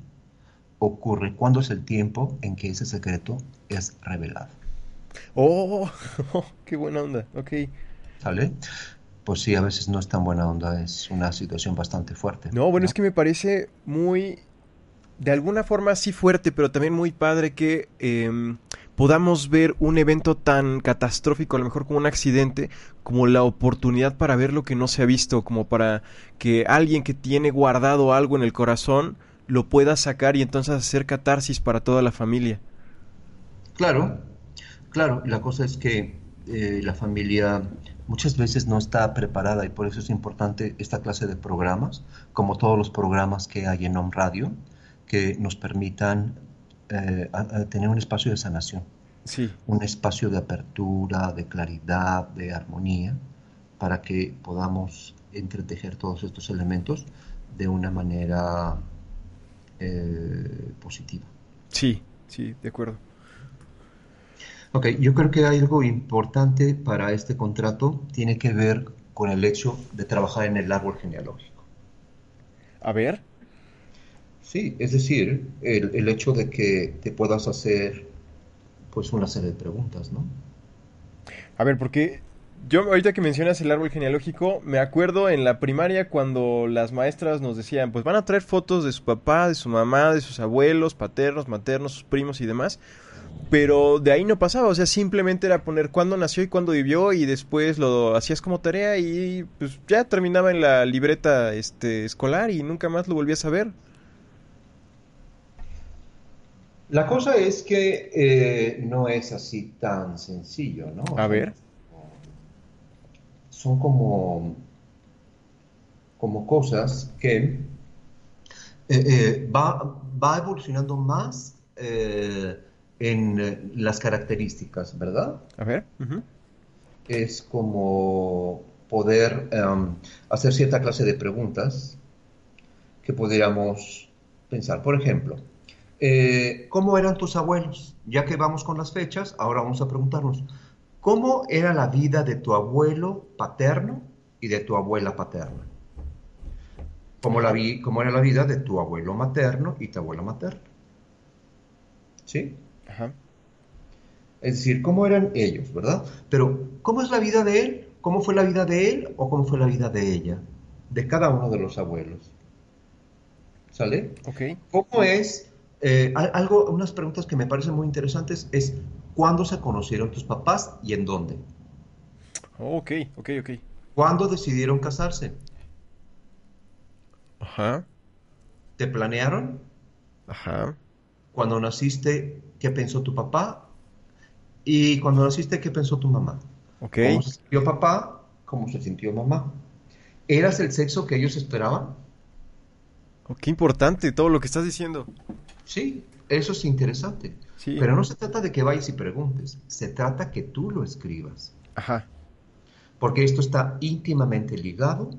ocurre cuando es el tiempo en que ese secreto es revelado. Oh, qué buena onda. Ok. ¿Sale? Pues sí, a veces no es tan buena onda, es una situación bastante fuerte. No, bueno, es que me parece muy, de alguna forma sí fuerte, pero también muy padre que em, podamos ver un evento tan catastrófico, a lo mejor como un accidente, como la oportunidad para ver lo que no se ha visto, como para que alguien que tiene guardado algo en el corazón lo pueda sacar y entonces hacer catarsis para toda la familia. Claro, claro, la cosa es que eh, la familia muchas veces no está preparada y por eso es importante esta clase de programas, como todos los programas que hay en Home Radio, que nos permitan eh, a- a tener un espacio de sanación, Sí. un espacio de apertura, de claridad, de armonía, para que podamos entretejer todos estos elementos de una manera eh, positiva. Sí, sí, de acuerdo. Ok, yo creo que hay algo importante para este contrato, tiene que ver con el hecho de trabajar en el árbol genealógico. A ver. Sí, es decir, el, el hecho de que te puedas hacer pues una serie de preguntas, ¿no? A ver, porque yo ahorita que mencionas el árbol genealógico, me acuerdo en la primaria cuando las maestras nos decían, pues van a traer fotos de su papá, de su mamá, de sus abuelos, paternos, maternos, sus primos y demás. Pero de ahí no pasaba, o sea, simplemente era poner cuándo nació y cuándo vivió y después lo hacías como tarea y pues ya terminaba en la libreta este escolar y nunca más lo volvías a ver. La cosa es que eh, no es así tan sencillo, ¿no? A ver. Son como, como cosas que eh, eh, va, va evolucionando más eh, en las características, ¿verdad? A ver. Es como poder em, hacer cierta clase de preguntas que podríamos pensar. Por ejemplo, eh, ¿cómo eran tus abuelos? Ya que vamos con las fechas, ahora vamos a preguntarnos, ¿cómo era la vida de tu abuelo paterno y de tu abuela paterna? ¿Cómo, la vi, cómo era la vida de tu abuelo materno y tu abuela materna? ¿Sí? Ajá. Es decir, cómo eran ellos, ¿verdad? Pero, ¿cómo es la vida de él? ¿Cómo fue la vida de él o cómo fue la vida de ella? De cada uno de los abuelos. ¿Sale? Ok. ¿Cómo es? Eh, al- algo, unas preguntas que me parecen muy interesantes es ¿cuándo se conocieron tus papás y en dónde? Ok, ok, ok. ¿Cuándo decidieron casarse? Ajá. ¿Te planearon? Ajá. Cuando naciste, ¿qué pensó tu papá? Y cuando naciste, ¿qué pensó tu mamá? Ok. ¿Cómo se sintió papá? ¿Cómo se sintió mamá? ¿Eras el sexo que ellos esperaban? Oh, qué importante todo lo que estás diciendo. Sí, eso es interesante. Sí. Pero no se trata de que vayas y preguntes, se trata que tú lo escribas. Ajá. Porque esto está íntimamente ligado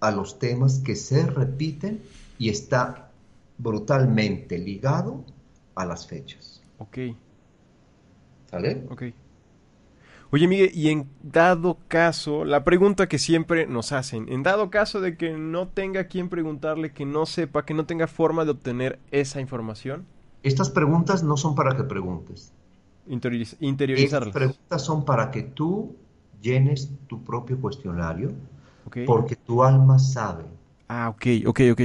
a los temas que se repiten y está brutalmente ligado a las fechas. Ok. ¿Sale? Ok. Oye, Miguel, y en dado caso, la pregunta que siempre nos hacen, en dado caso de que no tenga quien preguntarle, que no sepa, que no tenga forma de obtener esa información. Estas preguntas no son para que preguntes. Interioriz interiorizarlas. Estas preguntas son para que tú llenes tu propio cuestionario, porque tu alma sabe. Ah, ok, ok, ok.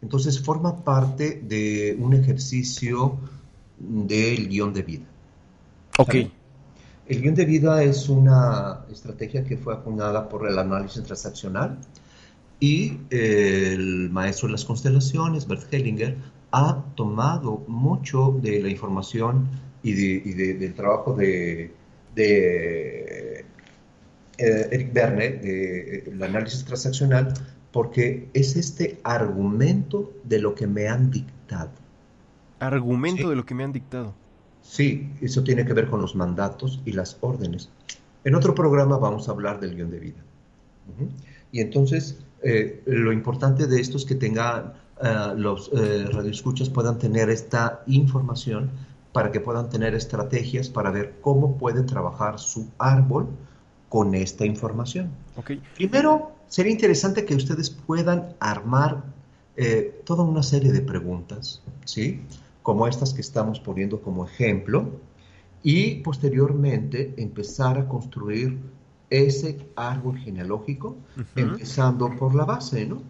Entonces forma parte de un ejercicio del guion de vida. Ok. El guion de vida es una estrategia que fue acuñada por el análisis transaccional y eh, el maestro de las constelaciones, Bert Hellinger, ha tomado mucho de la información y, de- y de- del trabajo de, de, eh, Eric Berne, del análisis transaccional, porque es este argumento de lo que me han dictado. Argumento de lo que me han dictado. Sí, eso tiene que ver con los mandatos y las órdenes. En otro programa vamos a hablar del guion de vida. Y entonces, eh, lo importante de esto es que tengan eh, los eh, radioescuchas puedan tener esta información para que puedan tener estrategias para ver cómo pueden trabajar su árbol con esta información. Ok. Primero, sería interesante que ustedes puedan armar eh, toda una serie de preguntas, ¿sí? Como estas que estamos poniendo como ejemplo, y posteriormente empezar a construir ese árbol genealógico, empezando por la base, ¿no?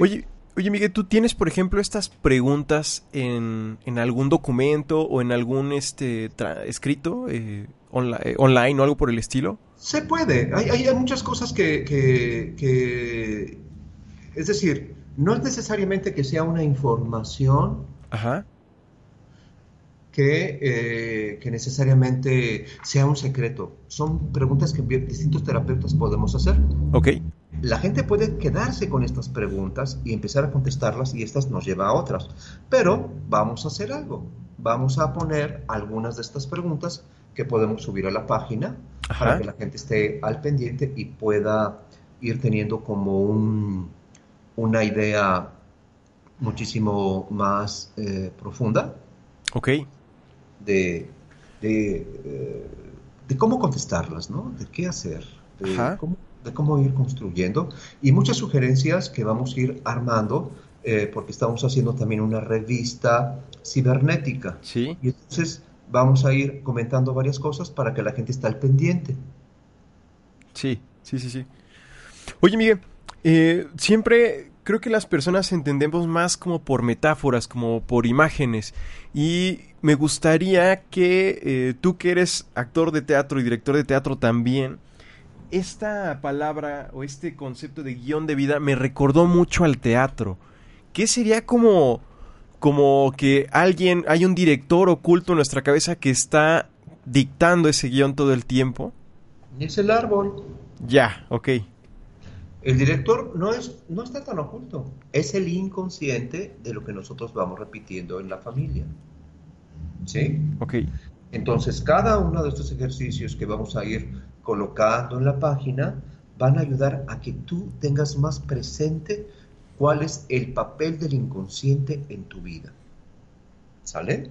Oye, oye, Miguel, ¿tú tienes, por ejemplo, estas preguntas en, en algún documento o en algún este escrito eh, onla- eh, online o algo por el estilo? Se puede. Hay, hay- hay muchas cosas que, que- que- Es decir, no es necesariamente que sea una información Ajá. Que, eh, que necesariamente sea un secreto. Son preguntas que distintos terapeutas podemos hacer. Ok. La gente puede quedarse con estas preguntas y empezar a contestarlas y estas nos lleva a otras. Pero vamos a hacer algo. Vamos a poner algunas de estas preguntas que podemos subir a la página Ajá. para que la gente esté al pendiente y pueda ir teniendo como un, una idea muchísimo más eh, profunda Ok. De, de, eh, de cómo contestarlas, ¿no? De qué hacer, de cómo, de cómo ir construyendo y muchas sugerencias que vamos a ir armando eh, porque estamos haciendo también una revista cibernética. Sí. Y entonces vamos a ir comentando varias cosas para que la gente esté al pendiente. Sí, sí, sí, sí. Oye, Miguel, eh, siempre creo que las personas entendemos más como por metáforas, como por imágenes. Y me gustaría que eh, tú que eres actor de teatro y director de teatro también, esta palabra o este concepto de guion de vida me recordó mucho al teatro. ¿Qué sería como, como que alguien, hay un director oculto en nuestra cabeza que está dictando ese guion todo el tiempo? Es el árbol. Ya, ok. El director no, es, no está tan oculto, es el inconsciente de lo que nosotros vamos repitiendo en la familia. ¿Sí? Ok. Entonces, cada uno de estos ejercicios que vamos a ir colocando en la página van a ayudar a que tú tengas más presente cuál es el papel del inconsciente en tu vida. ¿Sale?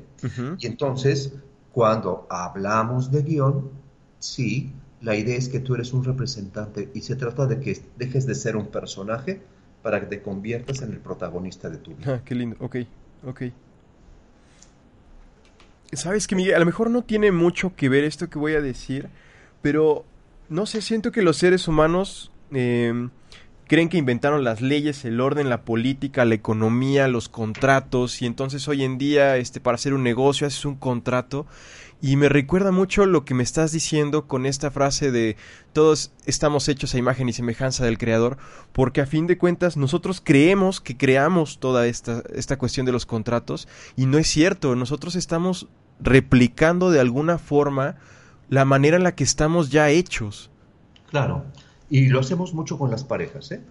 Y entonces, cuando hablamos de guion, sí, la idea es que tú eres un representante y se trata de que dejes de ser un personaje para que te conviertas en el protagonista de tu vida. Ah, qué lindo, ok, ok. Sabes que Miguel, a lo mejor no tiene mucho que ver esto que voy a decir, pero no sé, siento que los seres humanos eh, creen que inventaron las leyes, el orden, la política, la economía, los contratos, y entonces hoy en día, este, para hacer un negocio haces un contrato, y me recuerda mucho lo que me estás diciendo con esta frase de todos estamos hechos a imagen y semejanza del Creador, porque a fin de cuentas nosotros creemos que creamos toda esta, esta cuestión de los contratos y no es cierto, nosotros estamos replicando de alguna forma la manera en la que estamos ya hechos. Claro, y lo hacemos mucho con las parejas, ¿eh?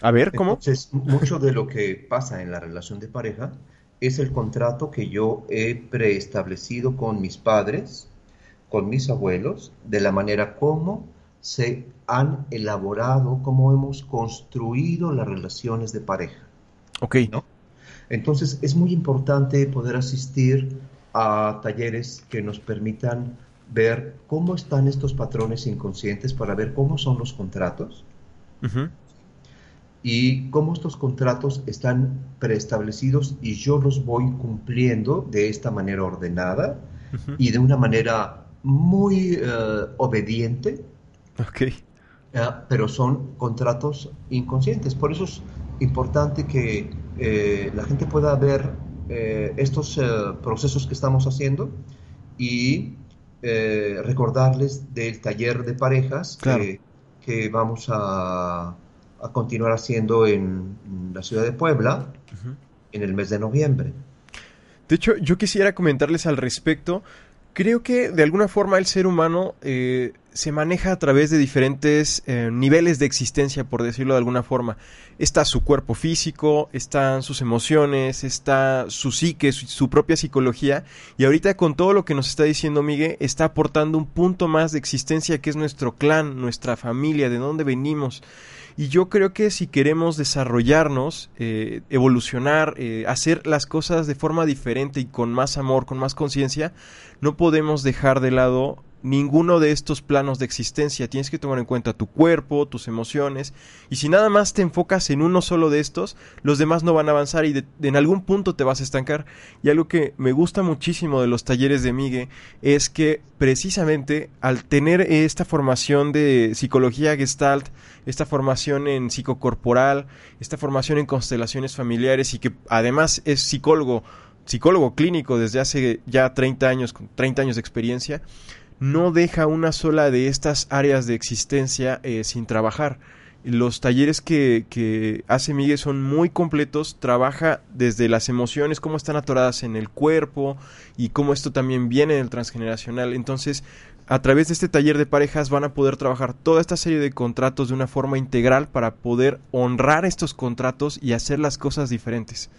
A ver, ¿cómo? Entonces, mucho de lo que pasa en la relación de pareja es el contrato que yo he preestablecido con mis padres, con mis abuelos, de la manera como se han elaborado, cómo hemos construido las relaciones de pareja. Ok. ¿no? Entonces, es muy importante poder asistir a talleres que nos permitan ver cómo están estos patrones inconscientes para ver cómo son los contratos. Y cómo estos contratos están preestablecidos y yo los voy cumpliendo de esta manera ordenada y de una manera muy eh, obediente. Ok. eh, pero son contratos inconscientes. Por eso es importante que eh, la gente pueda ver eh, estos eh, procesos que estamos haciendo y eh, recordarles del taller de parejas Claro. que, que vamos a, a continuar haciendo en la ciudad de Puebla en el mes de noviembre. De hecho, yo quisiera comentarles al respecto. Creo que de alguna forma el ser humano eh, se maneja a través de diferentes eh, niveles de existencia, por decirlo de alguna forma. Está su cuerpo físico, están sus emociones, está su psique, su, propia psicología. Y ahorita con todo lo que nos está diciendo Miguel, está aportando un punto más de existencia que es nuestro clan, nuestra familia, de dónde venimos. Y yo creo que si queremos desarrollarnos, eh, evolucionar, eh, hacer las cosas de forma diferente y con más amor, con más conciencia, no podemos dejar de lado ninguno de estos planos de existencia. Tienes que tomar en cuenta tu cuerpo, tus emociones, y si nada más te enfocas en uno solo de estos, los demás no van a avanzar y de- en algún punto te vas a estancar. Y algo que me gusta muchísimo de los talleres de Migue es que precisamente al tener esta formación de psicología gestalt, esta formación en psicocorporal, esta formación en constelaciones familiares y que además es psicólogo, psicólogo clínico desde hace ya 30 años, con 30 años de experiencia, no deja una sola de estas áreas de existencia eh, sin trabajar. Los talleres que, que hace Miguel son muy completos, trabaja desde las emociones, cómo están atoradas en el cuerpo y cómo esto también viene del transgeneracional. Entonces, a través de este taller de parejas van a poder trabajar toda esta serie de contratos de una forma integral para poder honrar estos contratos y hacer las cosas diferentes.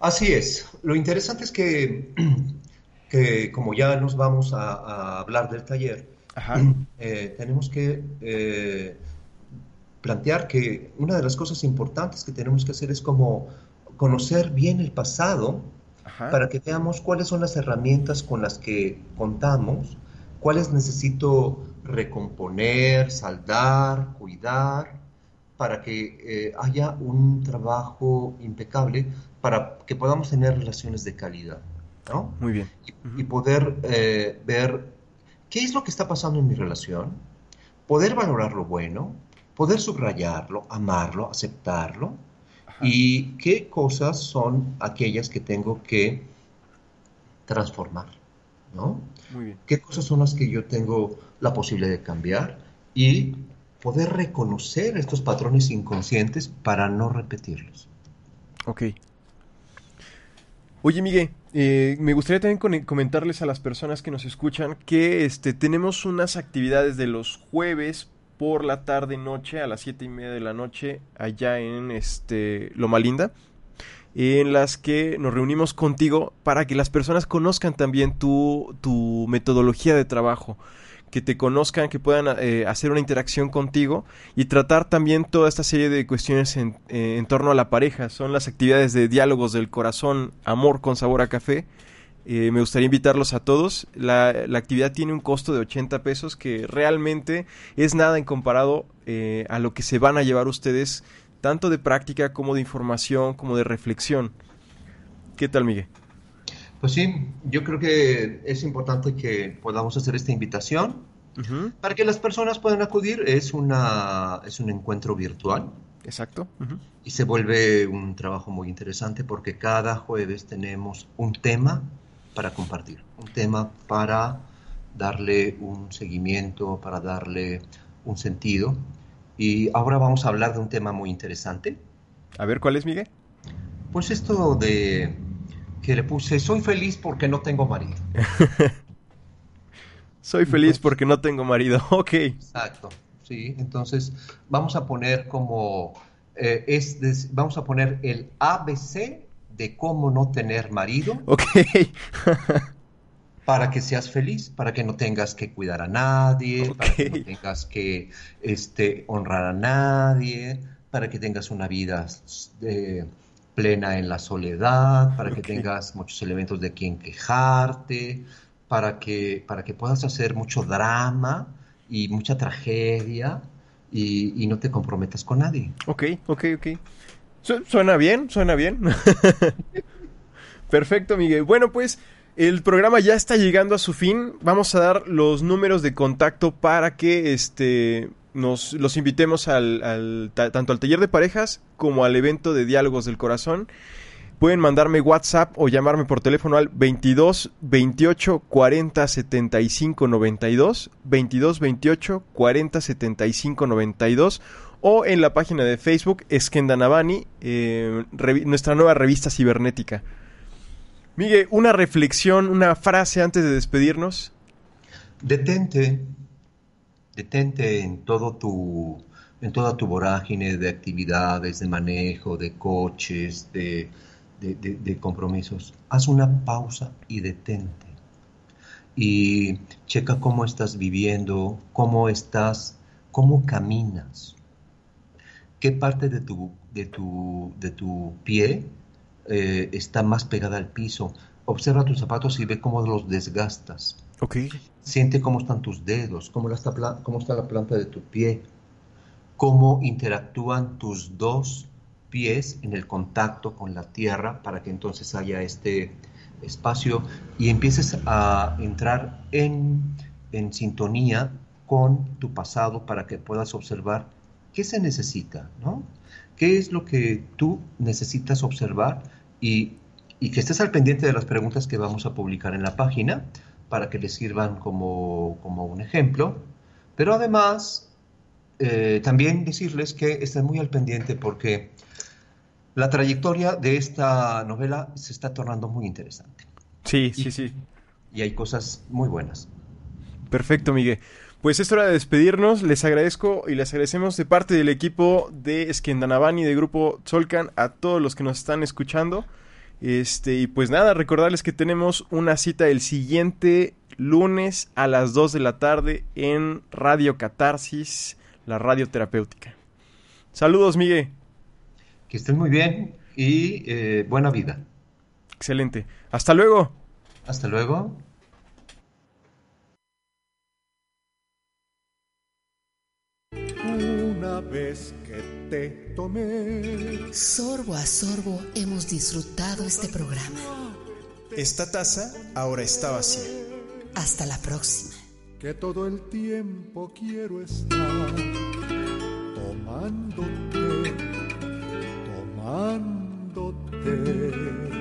Así es. Lo interesante es que, que como ya nos vamos a, a hablar del taller, eh, tenemos que eh, plantear que una de las cosas importantes que tenemos que hacer es como conocer bien el pasado para que veamos cuáles son las herramientas con las que contamos, cuáles necesito recomponer, saldar, cuidar, para que eh, haya un trabajo impecable, para que podamos tener relaciones de calidad, ¿no? Muy bien. Y poder eh, ver qué es lo que está pasando en mi relación, poder valorar lo bueno, poder subrayarlo, amarlo, aceptarlo, y qué cosas son aquellas que tengo que transformar, ¿no? Muy bien. qué cosas son las que yo tengo la posibilidad de cambiar y poder reconocer estos patrones inconscientes para no repetirlos. Ok. Oye, Miguel, eh, me gustaría también comentarles a las personas que nos escuchan que este, tenemos unas actividades de los jueves por la tarde noche a las siete y media de la noche allá en este Loma Linda en las que nos reunimos contigo para que las personas conozcan también tu, tu metodología de trabajo, que te conozcan, que puedan eh, hacer una interacción contigo y tratar también toda esta serie de cuestiones en, eh, en torno a la pareja. Son las actividades de diálogos del corazón, amor con sabor a café. Eh, me gustaría invitarlos a todos. La, la actividad tiene un costo de 80 pesos que realmente es nada en comparado eh, a lo que se van a llevar ustedes tanto de práctica como de información, como de reflexión. ¿Qué tal, Miguel? Pues sí, yo creo que es importante que podamos hacer esta invitación para que las personas puedan acudir. Es, una, es un encuentro virtual. Exacto. Y se vuelve un trabajo muy interesante porque cada jueves tenemos un tema para compartir, un tema para darle un seguimiento, para darle un sentido. Y ahora vamos a hablar de un tema muy interesante. A ver, ¿cuál es, Miguel? Pues esto de que le puse, soy feliz porque no tengo marido. Soy feliz porque no tengo marido. Ok. Exacto. Sí, entonces vamos a poner como, eh, es vamos a poner el ABC de cómo no tener marido. Ok. para que seas feliz, para que no tengas que cuidar a nadie, para que no tengas que este, honrar a nadie, para que tengas una vida eh, plena en la soledad, para que tengas muchos elementos de quien quejarte, para que, para que puedas hacer mucho drama y mucha tragedia y, y no te comprometas con nadie. Ok, ok, ok. Su- Suena bien, suena bien. Perfecto, Miguel. Bueno, pues el programa ya está llegando a su fin. Vamos a dar los números de contacto para que este nos los invitemos al, al- ta- tanto al taller de parejas como al evento de diálogos del corazón. Pueden mandarme WhatsApp o llamarme por teléfono al 22 28 40 75 92, 22 28 40 75 92 o en la página de Facebook Skenda Navani, eh, nuestra nueva revista cibernética. Miguel, una reflexión, una frase antes de despedirnos. Detente, detente en todo tu, en toda tu vorágine de actividades, de manejo, de coches, de, compromisos. Haz una pausa y detente. Y checa cómo estás viviendo, cómo estás, cómo caminas. ¿Qué parte de tu, de tu, de tu pie eh, está más pegada al piso? Observa tus zapatos y ve cómo los desgastas. Ok. Siente cómo están tus dedos, cómo está, pla- cómo está la planta de tu pie, cómo interactúan tus dos pies en el contacto con la tierra para que entonces haya este espacio y empieces a entrar en, en sintonía con tu pasado para que puedas observar qué se necesita, ¿no? ¿Qué es lo que tú necesitas observar y, y que estés al pendiente de las preguntas que vamos a publicar en la página para que les sirvan como, como un ejemplo? Pero además, eh, también decirles que estén muy al pendiente porque la trayectoria de esta novela se está tornando muy interesante. Sí, sí, sí. Y hay cosas muy buenas. Perfecto, Miguel. Pues es hora de despedirnos. Les agradezco y les agradecemos de parte del equipo de Esquendanavani de Grupo Solcan a todos los que nos están escuchando. Este, y pues nada, recordarles que tenemos una cita el siguiente lunes a las 2 de la tarde en Radio Catarsis, la radio terapéutica. Saludos, Miguel. Que estén muy bien y eh, buena vida. Excelente. Hasta luego. Hasta luego. Una vez te tomé. Sorbo a sorbo hemos disfrutado este programa. Esta taza ahora está vacía. Hasta la próxima. Que todo el tiempo quiero estar tomándote, tomándote.